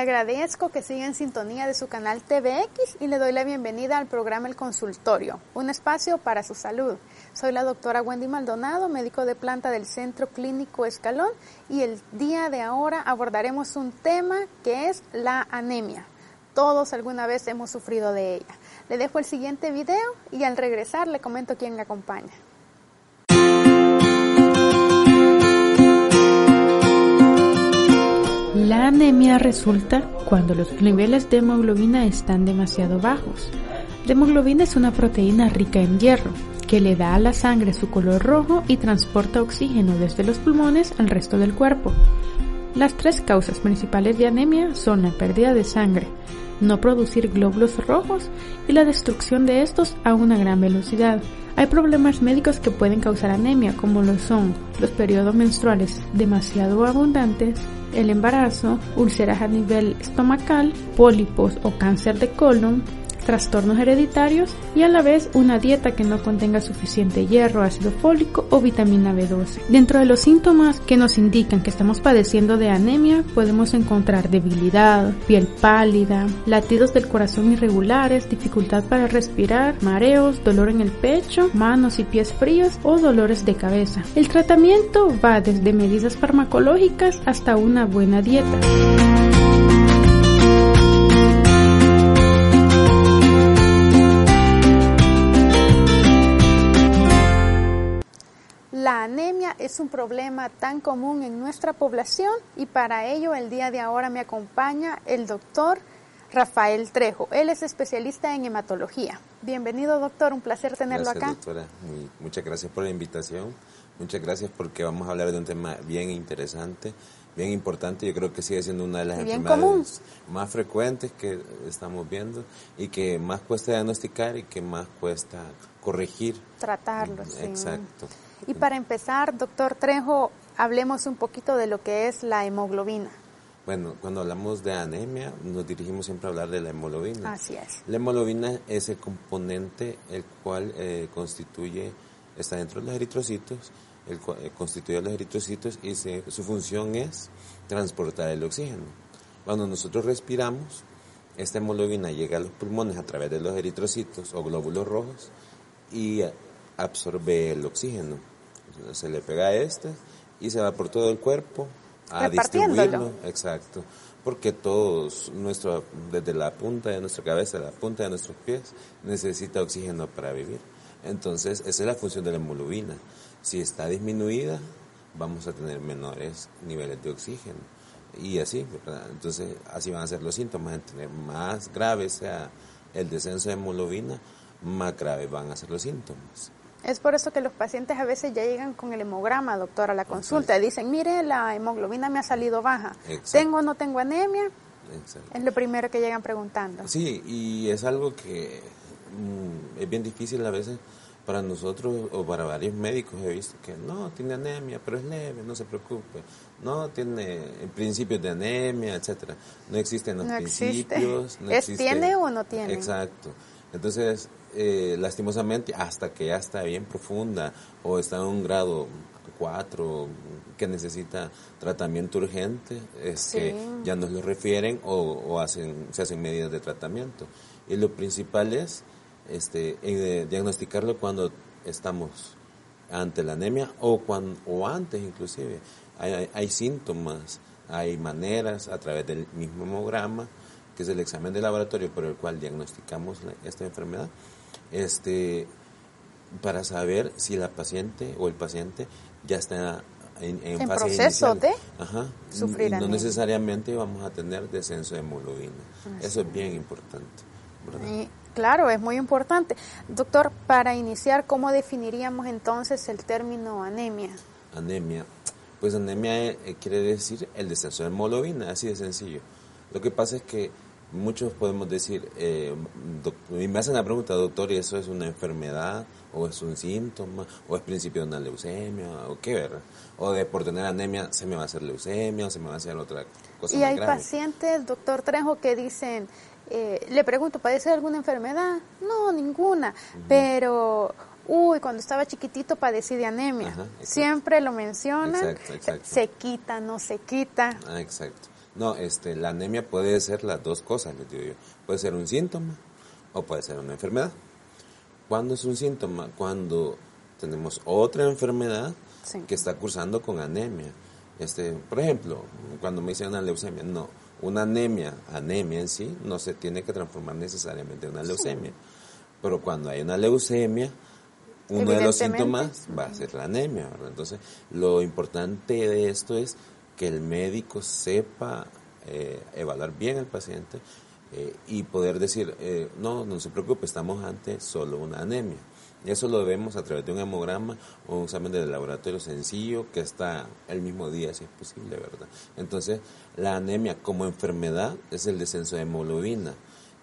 agradezco que siga en sintonía de su canal TVX y le doy la bienvenida al programa El Consultorio, un espacio para su salud. Soy la doctora Wendy Maldonado, médico de planta del Centro Clínico Escalón y el día de ahora abordaremos un tema que es la anemia. Todos alguna vez hemos sufrido de ella. Le dejo el siguiente video y al regresar le comento quién me acompaña. La anemia resulta cuando los niveles de hemoglobina están demasiado bajos. La hemoglobina es una proteína rica en hierro que le da a la sangre su color rojo y transporta oxígeno desde los pulmones al resto del cuerpo. Las tres causas principales de anemia son la pérdida de sangre, no producir glóbulos rojos y la destrucción de estos a una gran velocidad. Hay problemas médicos que pueden causar anemia, como lo son los periodos menstruales demasiado abundantes, el embarazo, úlceras a nivel estomacal, pólipos o cáncer de colon, trastornos hereditarios y a la vez una dieta que no contenga suficiente hierro, ácido fólico o vitamina B12. Dentro de los síntomas que nos indican que estamos padeciendo de anemia podemos encontrar debilidad, piel pálida, latidos del corazón irregulares, dificultad para respirar, mareos, dolor en el pecho, manos y pies fríos o dolores de cabeza. El tratamiento va desde medidas farmacológicas hasta una buena dieta. Es un problema tan común en nuestra población y para ello el día de ahora me acompaña el doctor Rafael Trejo. Él es especialista en hematología. Bienvenido doctor, un placer tenerlo gracias, acá. Doctora. muchas gracias por la invitación. Muchas gracias porque vamos a hablar de un tema bien interesante, bien importante. Yo creo que sigue siendo una de las enfermedades más frecuentes que estamos viendo y que más cuesta diagnosticar y que más cuesta corregir. Tratarlo, sí. Y para empezar, doctor Trejo, hablemos un poquito de lo que es la hemoglobina. Bueno, cuando hablamos de anemia, nos dirigimos siempre a hablar de la hemoglobina. Así es. La hemoglobina es el componente el cual eh, constituye, está dentro de los eritrocitos, el cual eh, constituye los eritrocitos y se, su función es transportar el oxígeno. Cuando nosotros respiramos, esta hemoglobina llega a los pulmones a través de los eritrocitos o glóbulos rojos y absorbe el oxígeno se le pega a este y se va por todo el cuerpo a distribuirlo. Exacto. Porque todos, nuestro, desde la punta de nuestra cabeza a la punta de nuestros pies, necesita oxígeno para vivir. Entonces, esa es la función de la hemoglobina. Si está disminuida, vamos a tener menores niveles de oxígeno. Y así, Entonces, así van a ser los síntomas. Entre más grave sea el descenso de hemoglobina, más graves van a ser los síntomas. Es por eso que los pacientes a veces ya llegan con el hemograma, doctor, a la consulta y dicen, mire, la hemoglobina me ha salido baja. ¿Tengo o no tengo anemia? Es lo primero que llegan preguntando. Sí, y es algo que mm, es bien difícil a veces para nosotros o para varios médicos. He visto que no, tiene anemia, pero es leve, no se preocupe. No tiene principios de anemia, etcétera. No existen los principios. No ¿Es tiene o no tiene? Exacto. Entonces, eh, lastimosamente, hasta que ya está bien profunda o está en un grado 4 que necesita tratamiento urgente, es que ya nos lo refieren o, hacen, se hacen medidas de tratamiento. Y lo principal es este, eh, diagnosticarlo cuando estamos ante la anemia o, cuando, o antes inclusive. Hay, hay síntomas, hay maneras a través del mismo hemograma, que es el examen de laboratorio por el cual diagnosticamos esta enfermedad, este, para saber si la paciente o el paciente ya está en, en, fase proceso de sufrir no necesariamente vamos a tener descenso de hemoglobina. Eso es bien importante. claro, es muy importante. Doctor, para iniciar, ¿cómo definiríamos entonces el término anemia? Anemia. Pues anemia eh, quiere decir el descenso de hemoglobina, así de sencillo. Lo que pasa es que muchos podemos decir, eh, y me hacen la pregunta, doctor, ¿y eso es una enfermedad? ¿O es un síntoma? ¿O es principio de una leucemia? ¿O qué, verdad? O de por tener anemia se me va a hacer leucemia o se me va a hacer otra cosa. Y hay pacientes, doctor Trejo, que dicen, eh, le pregunto, ¿padece alguna enfermedad? No, ninguna, pero uy, cuando estaba chiquitito padecí de anemia. Siempre lo menciona, se quita, no se quita. Ah, exacto. No, este, la anemia puede ser las dos cosas, les digo yo. Puede ser un síntoma o puede ser una enfermedad. ¿Cuándo es un síntoma? Cuando tenemos otra enfermedad que está cursando con anemia. Este, por ejemplo, cuando me dicen una leucemia, no, una anemia, anemia en sí, no se tiene que transformar necesariamente en una leucemia. Pero cuando hay una leucemia, uno de los síntomas va a ser la anemia, Entonces, lo importante de esto es que el médico sepa eh, evaluar bien al paciente eh, y poder decir, eh, no, no se preocupe, estamos ante solo una anemia. Eso lo vemos a través de un hemograma o un examen de laboratorio sencillo que está el mismo día, si es posible, ¿verdad? Entonces, la anemia como enfermedad es el descenso de hemoglobina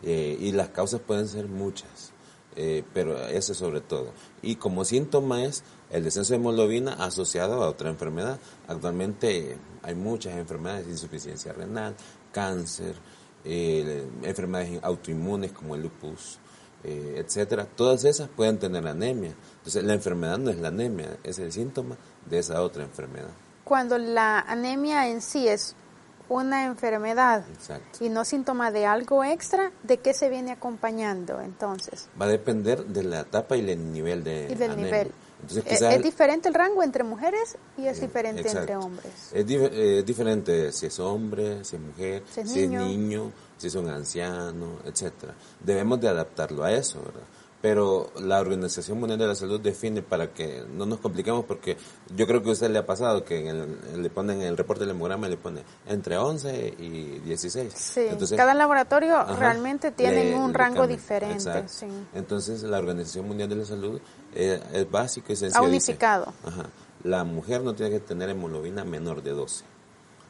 y las causas pueden ser muchas. Eh, pero ese sobre todo. Y como síntoma es el descenso de hemoglobina asociado a otra enfermedad. Actualmente hay muchas enfermedades, insuficiencia renal, cáncer, eh, enfermedades autoinmunes como el lupus, eh, etcétera. Todas esas pueden tener anemia. Entonces la enfermedad no es la anemia, es el síntoma de esa otra enfermedad. Cuando la anemia en sí es una enfermedad y no síntoma de algo extra, ¿de qué se viene acompañando entonces? Va a depender de la etapa y el nivel de y del nivel. ¿Es, diferente el rango entre mujeres y es eh, diferente entre hombres? Es, eh, diferente si es hombre, si es mujer, si es, niño. es niño, si es un anciano, etcétera. Debemos de adaptarlo a eso, ¿verdad? pero la Organización Mundial de la Salud define para que no nos compliquemos porque yo creo que a usted le ha pasado que le ponen en el reporte del hemograma le pone entre 11 y 16. Sí, Entonces, cada laboratorio realmente tiene un rango diferente. Entonces la Organización Mundial de la Salud eh, es básico y sencillo. Ha unificado. ajá, la mujer no tiene que tener hemoglobina menor de 12.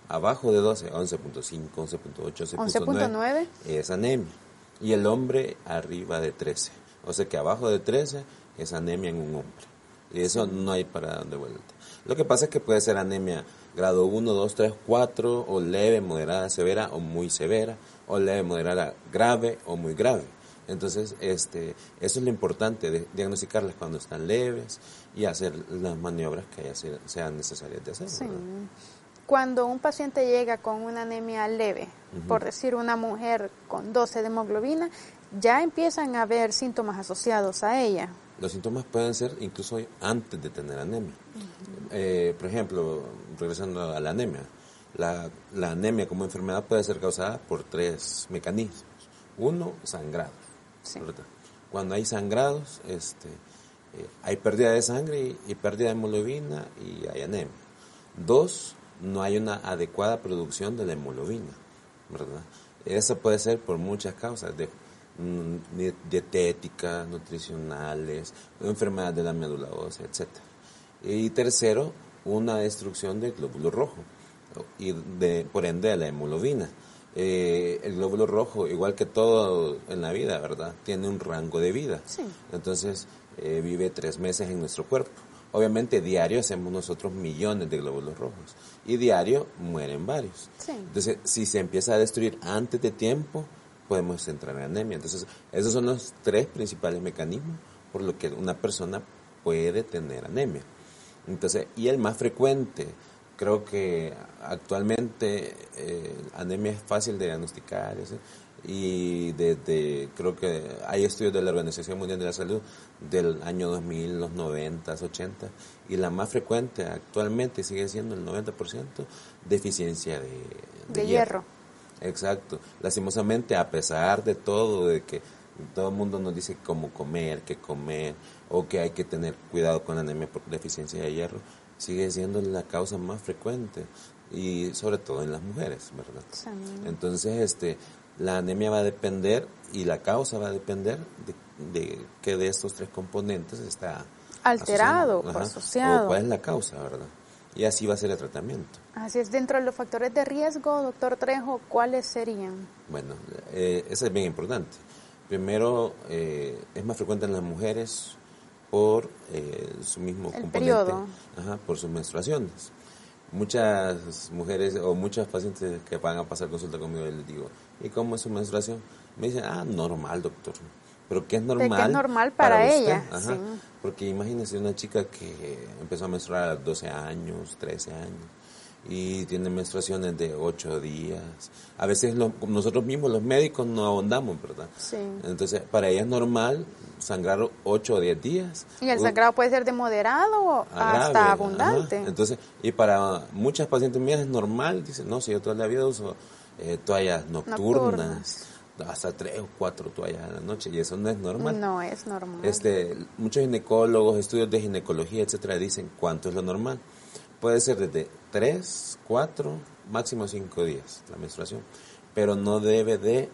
Abajo de 12, 11.5, 11.8, 11.9 es anemia. Y el hombre arriba de 13. O sea que abajo de 13 es anemia en un hombre. Y eso no hay para dónde vuelta. Lo que pasa es que puede ser anemia grado 1, 2, 3, 4, o leve, moderada, severa, o muy severa, o leve, moderada, grave, o muy grave. Entonces, este, eso es lo importante, de diagnosticarlas cuando están leves y hacer las maniobras que sean necesarias de hacer. Cuando un paciente llega con una anemia leve, por decir una mujer con 12 de hemoglobina, ya empiezan a haber síntomas asociados a ella. Los síntomas pueden ser incluso antes de tener anemia. Eh, por ejemplo, regresando a la anemia, la, anemia como enfermedad puede ser causada por tres mecanismos. Uno, sangrado. Cuando hay sangrados, este, eh, hay pérdida de sangre y, pérdida de hemoglobina y hay anemia. Dos, no hay una adecuada producción de la hemoglobina, ¿verdad? Eso puede ser por muchas causas, de Mm, dietéticas, nutricionales, enfermedades de la médula ósea, etc. Y tercero, una destrucción del glóbulo rojo y de, por ende de la hemoglobina. Eh, el glóbulo rojo, igual que todo en la vida, ¿verdad? Tiene un rango de vida. Entonces, eh, vive tres meses en nuestro cuerpo. Obviamente, diario hacemos nosotros millones de glóbulos rojos y diario mueren varios. Entonces, si se empieza a destruir antes de tiempo, podemos entrar en anemia. Entonces, esos son los tres principales mecanismos por lo que una persona puede tener anemia. Entonces, y el más frecuente, creo que actualmente eh, anemia es fácil de diagnosticar y desde, creo que hay estudios de la Organización Mundial de la Salud del año 2000, los 90, 80, y la más frecuente actualmente sigue siendo el 90% deficiencia de, de, hierro. Exacto. Lastimosamente, a pesar de todo, de que todo el mundo nos dice cómo comer, qué comer, o que hay que tener cuidado con la anemia por deficiencia de hierro, sigue siendo la causa más frecuente y sobre todo en las mujeres, ¿verdad? Entonces, este, la anemia va a depender y la causa va a depender de, de que de estos tres componentes está alterado o asociado. O cuál es la causa, ¿verdad? y así va a ser el tratamiento. Así es, dentro de los factores de riesgo, doctor Trejo, ¿cuáles serían? Bueno, eh, eso es bien importante. Primero, eh, es más frecuente en las mujeres por eh, su mismo el componente. Ajá, por sus menstruaciones. Muchas mujeres o muchas pacientes que van a pasar consulta conmigo, les digo, ¿y cómo es su menstruación? Me dicen, ah, normal, doctor pero que es normal. es normal para, ella. Porque imagínese una chica que empezó a menstruar a los 12 años, 13 años, y tienen menstruaciones de ocho días. A veces nosotros mismos, los médicos, no ahondamos, ¿verdad? Sí. Entonces, para ella es normal sangrar ocho o diez días. Y el sangrado puede ser de moderado hasta abundante. Entonces, y para muchas pacientes mías es normal, dicen, no, si yo toda la vida uso eh, toallas nocturnas. hasta tres o cuatro toallas a la noche y eso no es normal. No es normal. Este, muchos ginecólogos, estudios de ginecología, etcétera, dicen cuánto es lo normal. Puede ser desde 3, 4, máximo 5 días la menstruación, pero no debe de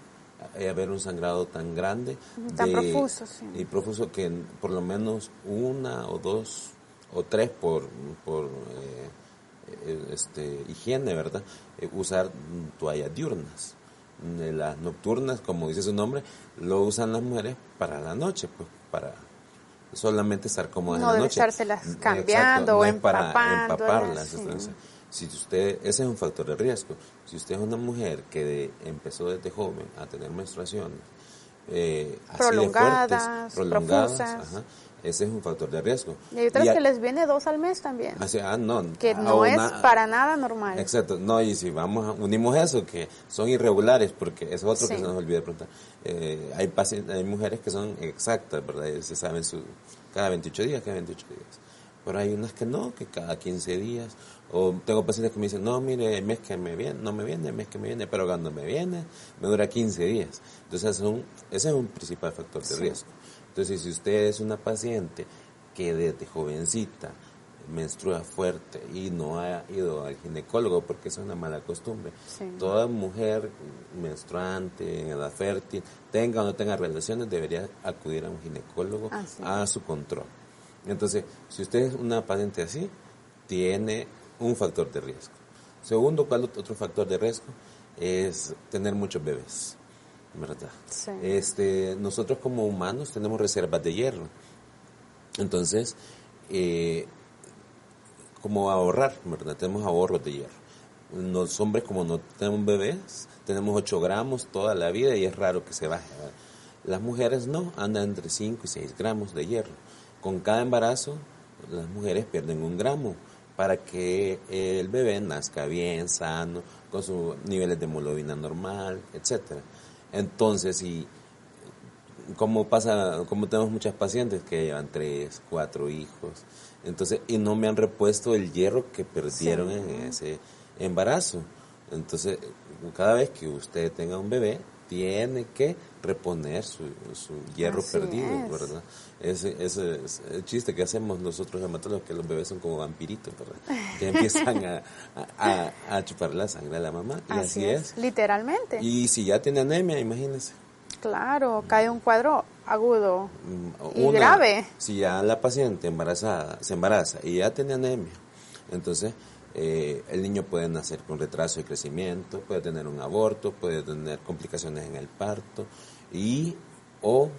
eh, haber un sangrado tan grande tan profuso, sí. y profuso que por lo menos una o dos o tres por, por eh, eh, este, higiene, ¿verdad? usar toallas diurnas. Las nocturnas, como dice su nombre, lo usan las mujeres para la noche, pues para solamente estar cómodas no en la noche. No estárselas cambiando o para empaparlas. si usted, ese es un factor de riesgo. Si usted es una mujer que empezó desde joven a tener menstruaciones eh, prolongadas, prolongadas, ajá, ese es un factor de riesgo. Y hay otras que les viene dos al mes también. ah, no. Que no es para nada normal. Exacto. No, y si vamos, unimos eso, que son irregulares, porque es otro que se nos olvida preguntar. Eh, hay, hay mujeres que son exactas, ¿verdad? Se saben su, cada 28 días, cada 28 días. Pero hay unas que no, que cada 15 días. O tengo pacientes que me dicen, no, mire, el mes que me viene, no me viene, el mes que me viene, pero cuando me viene, me dura 15 días. Entonces, ese es un principal factor de riesgo. Entonces, si usted es una paciente que desde jovencita menstrua fuerte y no ha ido al ginecólogo porque es una mala costumbre. Toda mujer menstruante, en edad fértil, tenga o no tenga relaciones, debería acudir a un ginecólogo a su control. Entonces, si usted es una paciente así, tiene un factor de riesgo. Segundo, ¿cuál otro factor de riesgo? Es tener muchos bebés. ¿Verdad? Este, nosotros como humanos tenemos reservas de hierro. Entonces, eh, como ahorrar, ¿verdad? Tenemos ahorros de hierro. Los hombres como no tenemos bebés, tenemos 8 gramos toda la vida y es raro que se baje. Las mujeres no, andan entre 5 y 6 gramos de hierro. Con cada embarazo, las mujeres pierden un gramo para que el bebé nazca bien, sano, con sus niveles de hemoglobina normal, etcétera. Entonces, y como pasa, como tenemos muchas pacientes que llevan tres, cuatro hijos, entonces, y no me han repuesto el hierro que perdieron en ese embarazo. Entonces, cada vez que usted tenga un bebé, tiene que reponer su, su hierro perdido, ¿verdad? Ese, ese, es el chiste que hacemos nosotros los que los bebés son como vampiritos, ¿verdad? Que empiezan a, a, chupar la sangre de la mamá. Y así, es, Literalmente. Y si ya tiene anemia, imagínese. Claro, cae un cuadro agudo mm, y grave. Si ya la paciente embarazada se embaraza y ya tiene anemia, entonces eh, el niño puede nacer con retraso de crecimiento, puede tener un aborto, puede tener complicaciones en el parto y o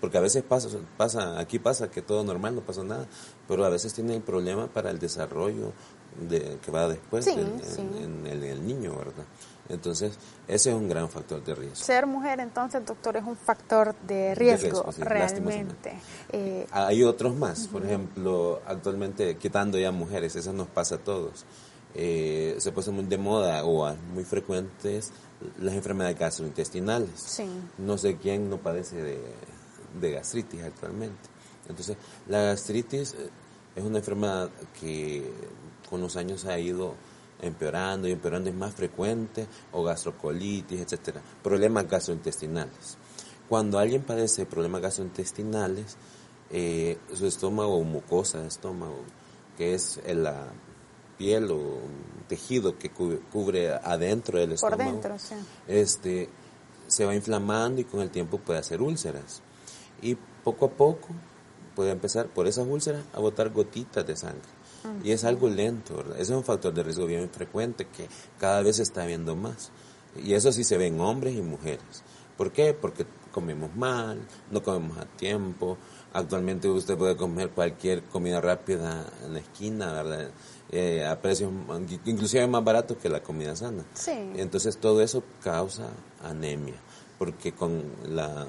porque a veces pasa, pasa aquí pasa que todo normal, no pasa nada, pero a veces tiene el problema para el desarrollo de, que va después En, el, niño, ¿verdad? Entonces, ese es un gran factor de riesgo. Ser mujer, entonces, doctor, es un factor de riesgo, realmente. Eh, Hay otros más, por ejemplo, actualmente quitando ya mujeres, eso nos pasa a todos. Eh, se puede muy de moda o muy frecuentes las enfermedades gastrointestinales. Sí. No sé quién no padece de, de gastritis actualmente. Entonces, la gastritis eh, es una enfermedad que con los años ha ido empeorando y empeorando, es más frecuente, o gastrocolitis, etcétera, problemas gastrointestinales. Cuando alguien padece problemas gastrointestinales, eh, su estómago o mucosa de estómago, que es la piel o tejido que cubre adentro del estómago, Por dentro, este, se va inflamando y con el tiempo puede hacer úlceras. Y poco a poco puede empezar por esas úlceras a botar gotitas de sangre. Y es algo lento, ¿verdad? Ese es un factor de riesgo bien frecuente que cada vez se está viendo más. Y eso sí se ve en hombres y mujeres. ¿Por qué? Porque comemos mal, no comemos a tiempo. Actualmente usted puede comer cualquier comida rápida en la esquina, ¿verdad? Eh, a precios inclusive más baratos que la comida sana. Sí. Entonces todo eso causa anemia, porque con las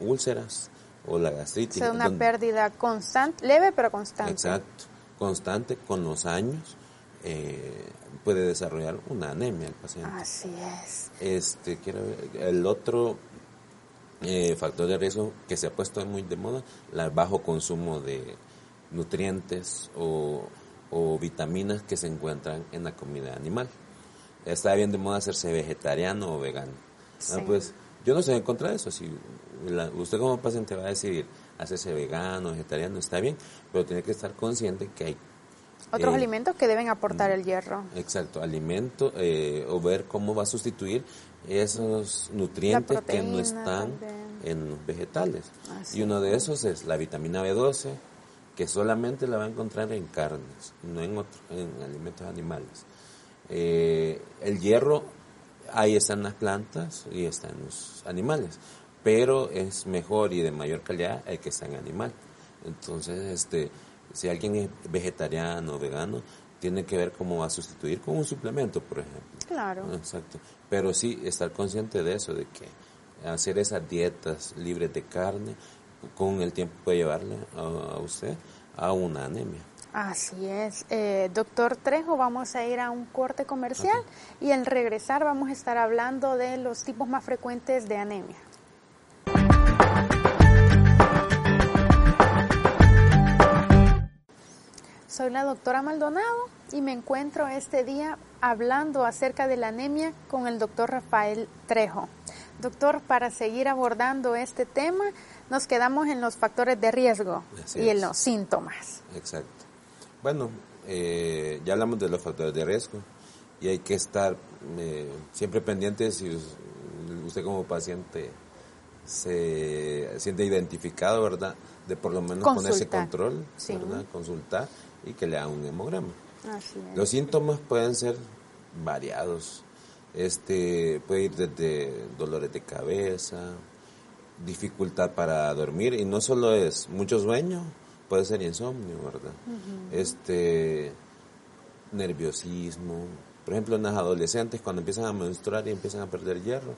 úlceras o la gastritis... Es una pérdida constante, leve pero constante. Exacto constante con los años, eh, puede desarrollar una anemia el paciente. Así es. Este, quiero el otro eh, factor de riesgo que se ha puesto muy de moda, el bajo consumo de nutrientes o, vitaminas que se encuentran en la comida animal. Está bien de moda hacerse vegetariano o vegano. Ah, pues yo no estoy en contra de eso. Si usted como paciente va a decidir hacerse vegano, vegetariano, está bien, pero tiene que estar consciente que hay otros eh, alimentos que deben aportar el hierro. Exacto, alimento eh, o ver cómo va a sustituir esos nutrientes que no están en los vegetales. y uno de esos es la vitamina B12, que solamente la va a encontrar en carnes, no en, en alimentos animales. Eh, el hierro ahí está en las plantas y está en los animales, pero es mejor y de mayor calidad el que está en animal. Entonces, este, si alguien es vegetariano o vegano, tiene que ver cómo va a sustituir con un suplemento, por ejemplo. Claro. Exacto. Pero sí estar consciente de eso, de que hacer esas dietas libres de carne, con el tiempo puede llevarle a, usted a una anemia. Así es. Eh, doctor Trejo, vamos a ir a un corte comercial y al regresar vamos a estar hablando de los tipos más frecuentes de anemia. Soy la doctora Maldonado y me encuentro este día hablando acerca de la anemia con el doctor Rafael Trejo. Doctor, para seguir abordando este tema, nos quedamos en los factores de riesgo y en los síntomas. Exacto. Bueno, eh, ya hablamos de los factores de riesgo y hay que estar eh, siempre pendiente si usted como paciente se siente identificado, ¿verdad? De por lo menos ponerse control, ¿verdad? Consultar y que le hagan un hemograma. Los síntomas pueden ser variados. Este puede ir desde dolores de cabeza, dificultad para dormir y no solo es mucho sueño, puede ser insomnio, ¿verdad? Este nerviosismo, por ejemplo, en las adolescentes cuando empiezan a menstruar y empiezan a perder hierro,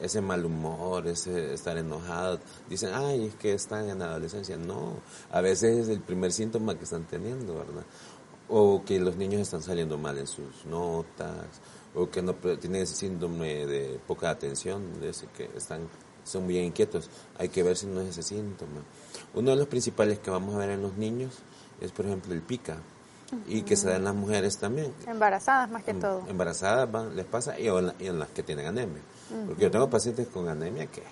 ese mal humor, ese estar enojado, dicen, ay, es que están en la adolescencia. No, a veces es el primer síntoma que están teniendo, ¿verdad? O que los niños están saliendo mal en sus notas, o que no tienen ese síndrome de poca atención, de ese que están son muy inquietos. Hay que ver si no es ese síntoma. Uno de los principales que vamos a ver en los niños es, por ejemplo, el pica. Y que se da en las mujeres también. Embarazadas más que em, todo. Embarazadas les pasa y en, las que tienen anemia. Porque yo tengo pacientes con anemia que,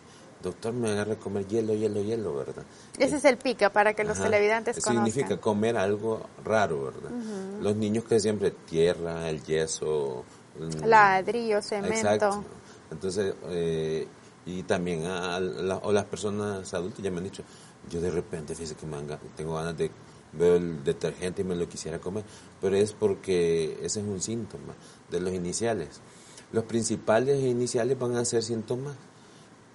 doctor, me agarra a comer hielo, hielo, hielo, ¿verdad? Ese es el pica para que los televidentes conozcan. Significa comer algo raro, ¿verdad? Los niños que siempre tierra, el yeso... Mm, Ladrillo, cemento. Exacto. Entonces, eh, y también a, o las personas adultas ya me han dicho, yo de repente, fíjese que me tengo ganas de ver el detergente y me lo quisiera comer, pero es porque ese es un síntoma de los iniciales. Los principales iniciales van a ser síntomas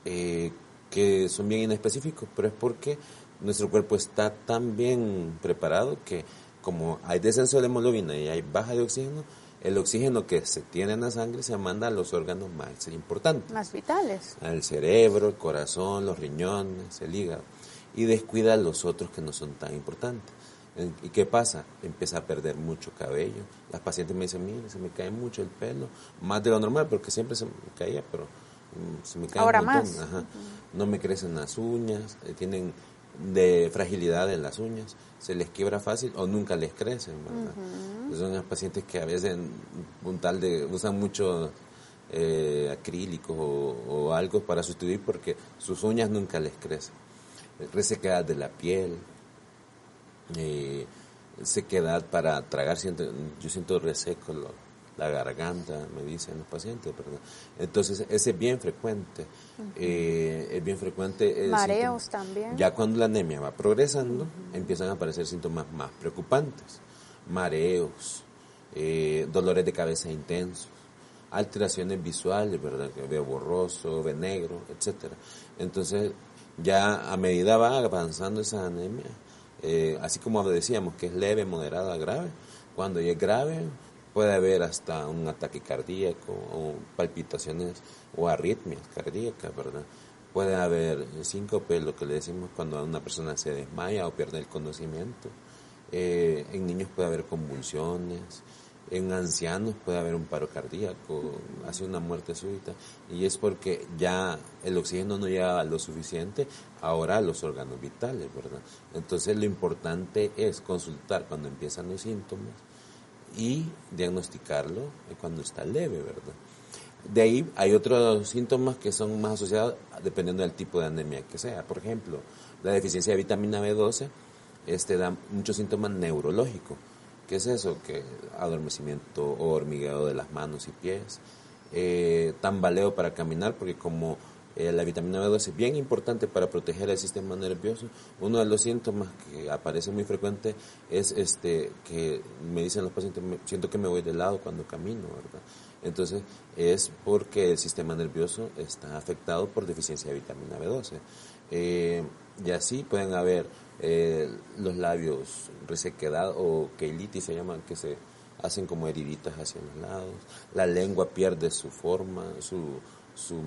eh, que son bien inespecíficos, pero es porque nuestro cuerpo está tan bien preparado que como hay descenso de hemoglobina y hay baja de oxígeno, el oxígeno que se tiene en la sangre se manda a los órganos más importantes. Más vitales. Al cerebro, el corazón, los riñones, el hígado. Y descuida a los otros que no son tan importantes. ¿Y qué pasa? Empieza a perder mucho cabello. Las pacientes me dicen, mire, se me cae mucho el pelo, más de lo normal, porque siempre se me caía, pero mm, se me cae Ahora un montón. Más. No me crecen las uñas, eh, tienen de fragilidad en las uñas, se les quiebra fácil o nunca les crecen, Son las pacientes que a veces un tal de usan mucho eh, acrílicos o, algo para sustituir porque sus uñas nunca les crecen. Resequedad de la piel, eh, sequedad para tragar, siento, yo siento reseco la garganta, me dicen los pacientes, ¿verdad? Entonces, ese es bien frecuente. Eh, es bien frecuente. Mareos también. Ya cuando la anemia va progresando, empiezan a aparecer síntomas más preocupantes. Mareos, eh, dolores de cabeza intensos, alteraciones visuales, ¿verdad? Que veo borroso, ve negro, etcétera. Entonces, ya a medida va avanzando esa anemia, eh, así como decíamos que es leve, moderada, grave, cuando ya es grave puede haber hasta un ataque cardíaco o palpitaciones o arritmias cardíacas, ¿verdad? Puede haber síncope, lo que le decimos cuando una persona se desmaya o pierde el conocimiento. Eh, en niños puede haber convulsiones, en ancianos puede haber un paro cardíaco, hace una muerte súbita, y es porque ya el oxígeno no llega lo suficiente ahora a los órganos vitales, ¿verdad? Entonces lo importante es consultar cuando empiezan los síntomas y diagnosticarlo cuando está leve, ¿verdad? De ahí hay otros síntomas que son más asociados dependiendo del tipo de anemia que sea. Por ejemplo, la deficiencia de vitamina B12 este, da muchos síntomas neurológicos. ¿Qué es eso? Que adormecimiento o hormigueo de las manos y pies, eh, tambaleo para caminar, porque como eh, la vitamina B12 es bien importante para proteger el sistema nervioso. Uno de los síntomas que aparece muy frecuente es este que me dicen los pacientes, siento que me voy de lado cuando camino, ¿verdad? Entonces es porque el sistema nervioso está afectado por deficiencia de vitamina B12. Eh, y así pueden haber eh, los labios resequedados o keilitis se llaman, que se hacen como heriditas hacia los lados. La lengua pierde su forma, su, su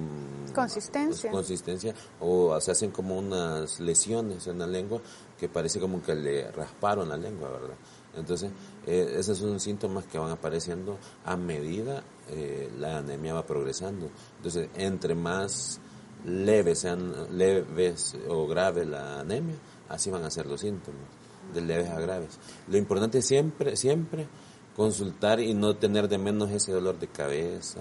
consistencia. consistencia o se hacen como unas lesiones en la lengua que parece como que le rasparon la lengua, ¿verdad? Entonces, eh, esos son síntomas que van apareciendo a medida eh, la anemia va progresando. Entonces, entre más leves sean leves o graves la anemia, así van a ser los síntomas, de leves a graves. Lo importante es siempre, siempre consultar y no tener de menos ese dolor de cabeza,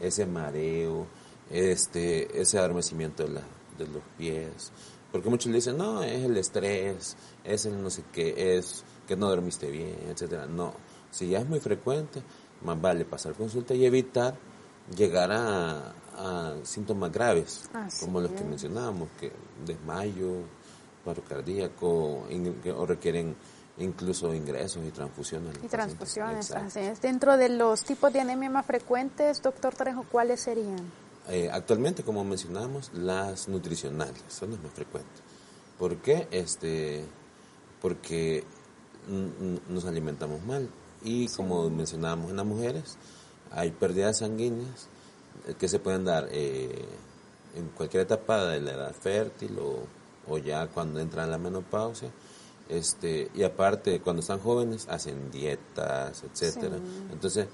ese mareo, este, ese adormecimiento de, la, de los pies. Porque muchos le dicen, no, es el estrés, es el no sé qué, es que no dormiste bien, etcétera. No, si ya es muy frecuente, más vale pasar consulta y evitar llegar a, síntomas graves, como los que mencionábamos, que desmayo, paro cardíaco, o requieren incluso ingresos y transfusiones. Y transfusiones, Dentro de los tipos de anemia más frecuentes, doctor Trejo, ¿cuáles serían? Eh, actualmente, como mencionamos, las nutricionales son las más frecuentes. ¿Por qué? Este, porque nos alimentamos mal. Y como mencionábamos en las mujeres, hay pérdidas sanguíneas eh, que se pueden dar eh, en cualquier etapa de la edad fértil o, o ya cuando entran en la menopausia. Este, y aparte, cuando están jóvenes, hacen dietas, etcétera. Entonces,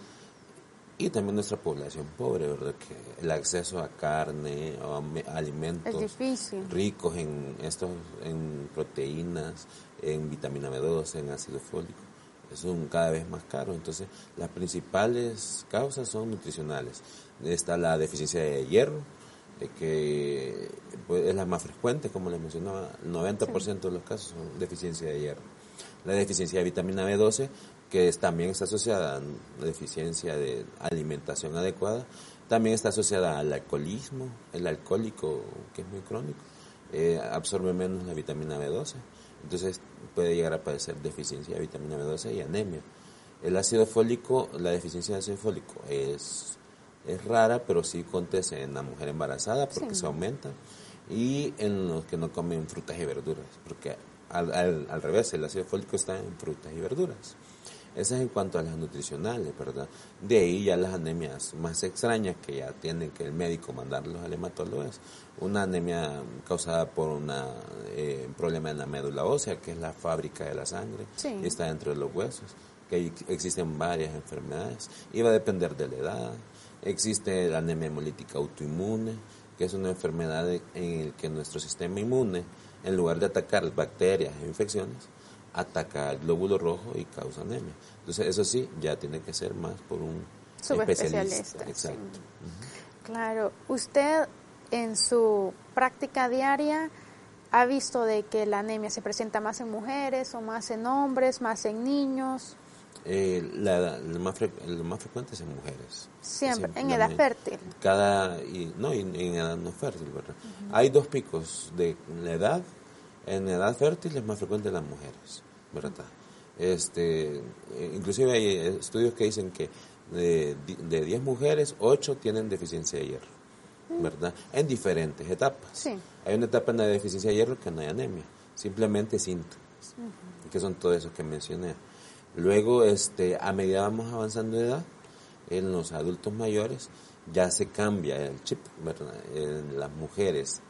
y también nuestra población pobre, ¿verdad? Que el acceso a carne o a alimentos ricos en estos en proteínas, en vitamina B12, en ácido fólico, es un cada vez más caro. Entonces, las principales causas son nutricionales. Está la deficiencia de hierro, que pues, es la más frecuente, como les mencionaba, el 90% de los casos son deficiencia de hierro. La deficiencia de vitamina B12 que también está asociada a la deficiencia de alimentación adecuada, también está asociada al alcoholismo, el alcohólico que es muy crónico, eh, absorbe menos la vitamina B12, entonces puede llegar a padecer deficiencia de vitamina B12 y anemia. El ácido fólico, la deficiencia de ácido fólico es, es rara, pero sí acontece en la mujer embarazada porque se aumenta y en los que no comen frutas y verduras, porque al, al revés, el ácido fólico está en frutas y verduras. Esa es en cuanto a las nutricionales, ¿verdad? De ahí ya las anemias más extrañas que ya tienen que el médico mandarlos al hematólogo es una anemia causada por un eh, problema en la médula ósea, que es la fábrica de la sangre, y está dentro de los huesos, que existen varias enfermedades, y va a depender de la edad. Existe la anemia hemolítica autoinmune, que es una enfermedad en la que nuestro sistema inmune, en lugar de atacar bacterias e infecciones, ataca el glóbulo rojo y causa anemia. Entonces, eso sí, ya tiene que ser más por un especialista. Exacto. Claro. ¿Usted en su práctica diaria ha visto de que la anemia se presenta más en mujeres o más en hombres, más en niños? Eh, la, lo, más más frecuente es en mujeres. Siempre, en edad fértil. Cada, y, no, en edad no fértil, ¿verdad? Hay dos picos de la edad. En edad fértil es más frecuente en las mujeres. ¿verdad? Este, eh, inclusive hay estudios que dicen que de, de 10 mujeres, 8 tienen deficiencia de hierro, mm. ¿verdad? En diferentes etapas. Hay una etapa en la deficiencia de hierro que no hay anemia, simplemente síntomas, que son todos esos que mencioné. Luego, este, a medida vamos avanzando de edad, en los adultos mayores ya se cambia el chip, ¿verdad? En las mujeres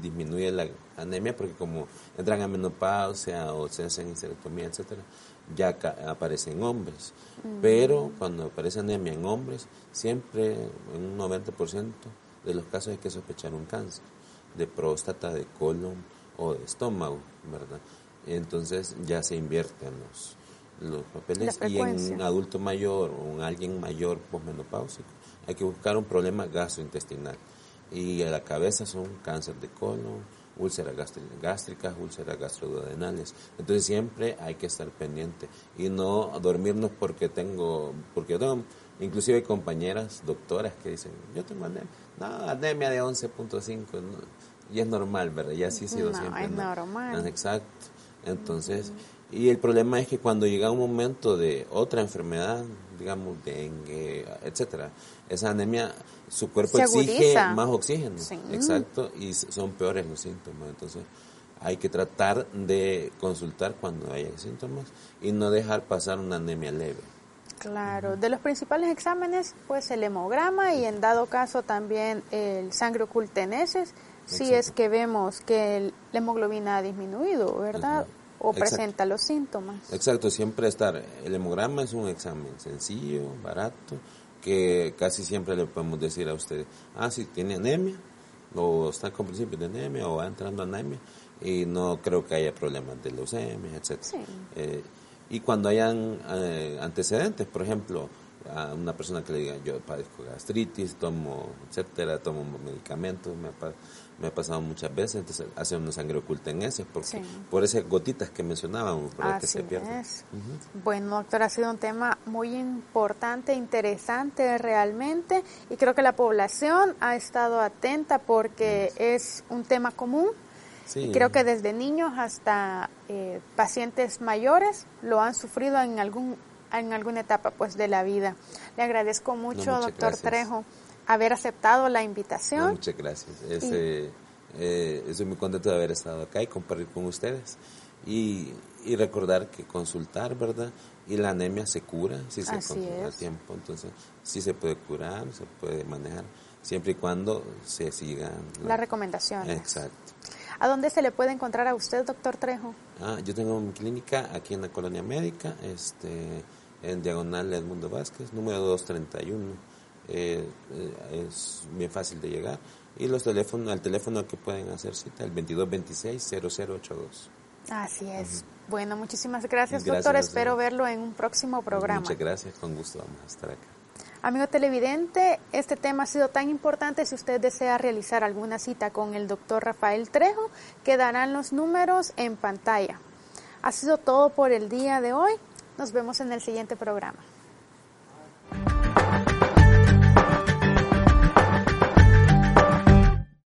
disminuye la anemia porque como entran a menopausia o se hacen histerectomía, etcétera, ya aparece en hombres. Mm. Pero cuando aparece anemia en hombres, siempre en un 90% de los casos hay que sospechar un cáncer de próstata, de colon o de estómago, ¿verdad? Entonces ya se invierten los, los papeles y en un adulto mayor o en alguien mayor posmenopáusico hay que buscar un problema gastrointestinal y a la cabeza son cáncer de colon, úlceras gástricas, úlceras gastroduodenales. Entonces siempre hay que estar pendiente y no dormirnos porque tengo, porque yo tengo, inclusive hay compañeras doctoras que dicen, yo tengo anemia, no, anemia de 11.5, y es normal, ¿verdad? Y así ha sido no, siempre. Es normal. Exacto. Entonces, y el problema es que cuando llega un momento de otra enfermedad, digamos, dengue, etcétera, esa anemia, su cuerpo exige más oxígeno. Exacto, y son peores los síntomas. Entonces, hay que tratar de consultar cuando haya síntomas y no dejar pasar una anemia leve. Claro, de los principales exámenes, pues el hemograma y en dado caso también el sangre oculteneses, si es que vemos que la hemoglobina ha disminuido, ¿verdad? O presenta los síntomas. Exacto, siempre estar. El hemograma es un examen sencillo, barato, que casi siempre le podemos decir a usted, ah, si tiene anemia, o está con principios de anemia, o va entrando anemia, y no creo que haya problemas de leucemia, etc. Eh, y cuando hayan eh, antecedentes, por ejemplo, a una persona que le diga yo padezco gastritis, tomo, etcétera, tomo medicamentos, me, me ha pasado muchas veces, entonces hace una sangre oculta en ese, porque, por esas gotitas que mencionábamos, por que se pierde. Bueno, doctor, ha sido un tema muy importante, interesante realmente, y creo que la población ha estado atenta porque es un tema común. Y creo que desde niños hasta eh, pacientes mayores lo han sufrido en algún en alguna etapa pues de la vida. Le agradezco mucho, doctor Trejo haber aceptado la invitación. muchas gracias. Eh, estoy muy contento de haber estado acá y compartir con ustedes. Y, y recordar que consultar, ¿verdad? Y la anemia se cura si se controla a tiempo. Entonces, sí se puede curar, se puede manejar, siempre y cuando se sigan las recomendaciones. Exacto. ¿A dónde se le puede encontrar a usted, doctor Trejo? Ah, yo tengo mi clínica aquí en la colonia médica, este, en Diagonal Edmundo Vázquez, número 231 eh, es bien fácil de llegar. Y los teléfonos, al teléfono que pueden hacer cita, el 2226-0082. Así es. Bueno, muchísimas gracias, doctor. Espero verlo en un próximo programa. Muchas gracias, con gusto vamos a estar acá. Amigo televidente, este tema ha sido tan importante. Si usted desea realizar alguna cita con el doctor Rafael Trejo, quedarán los números en pantalla. Ha sido todo por el día de hoy. Nos vemos en el siguiente programa.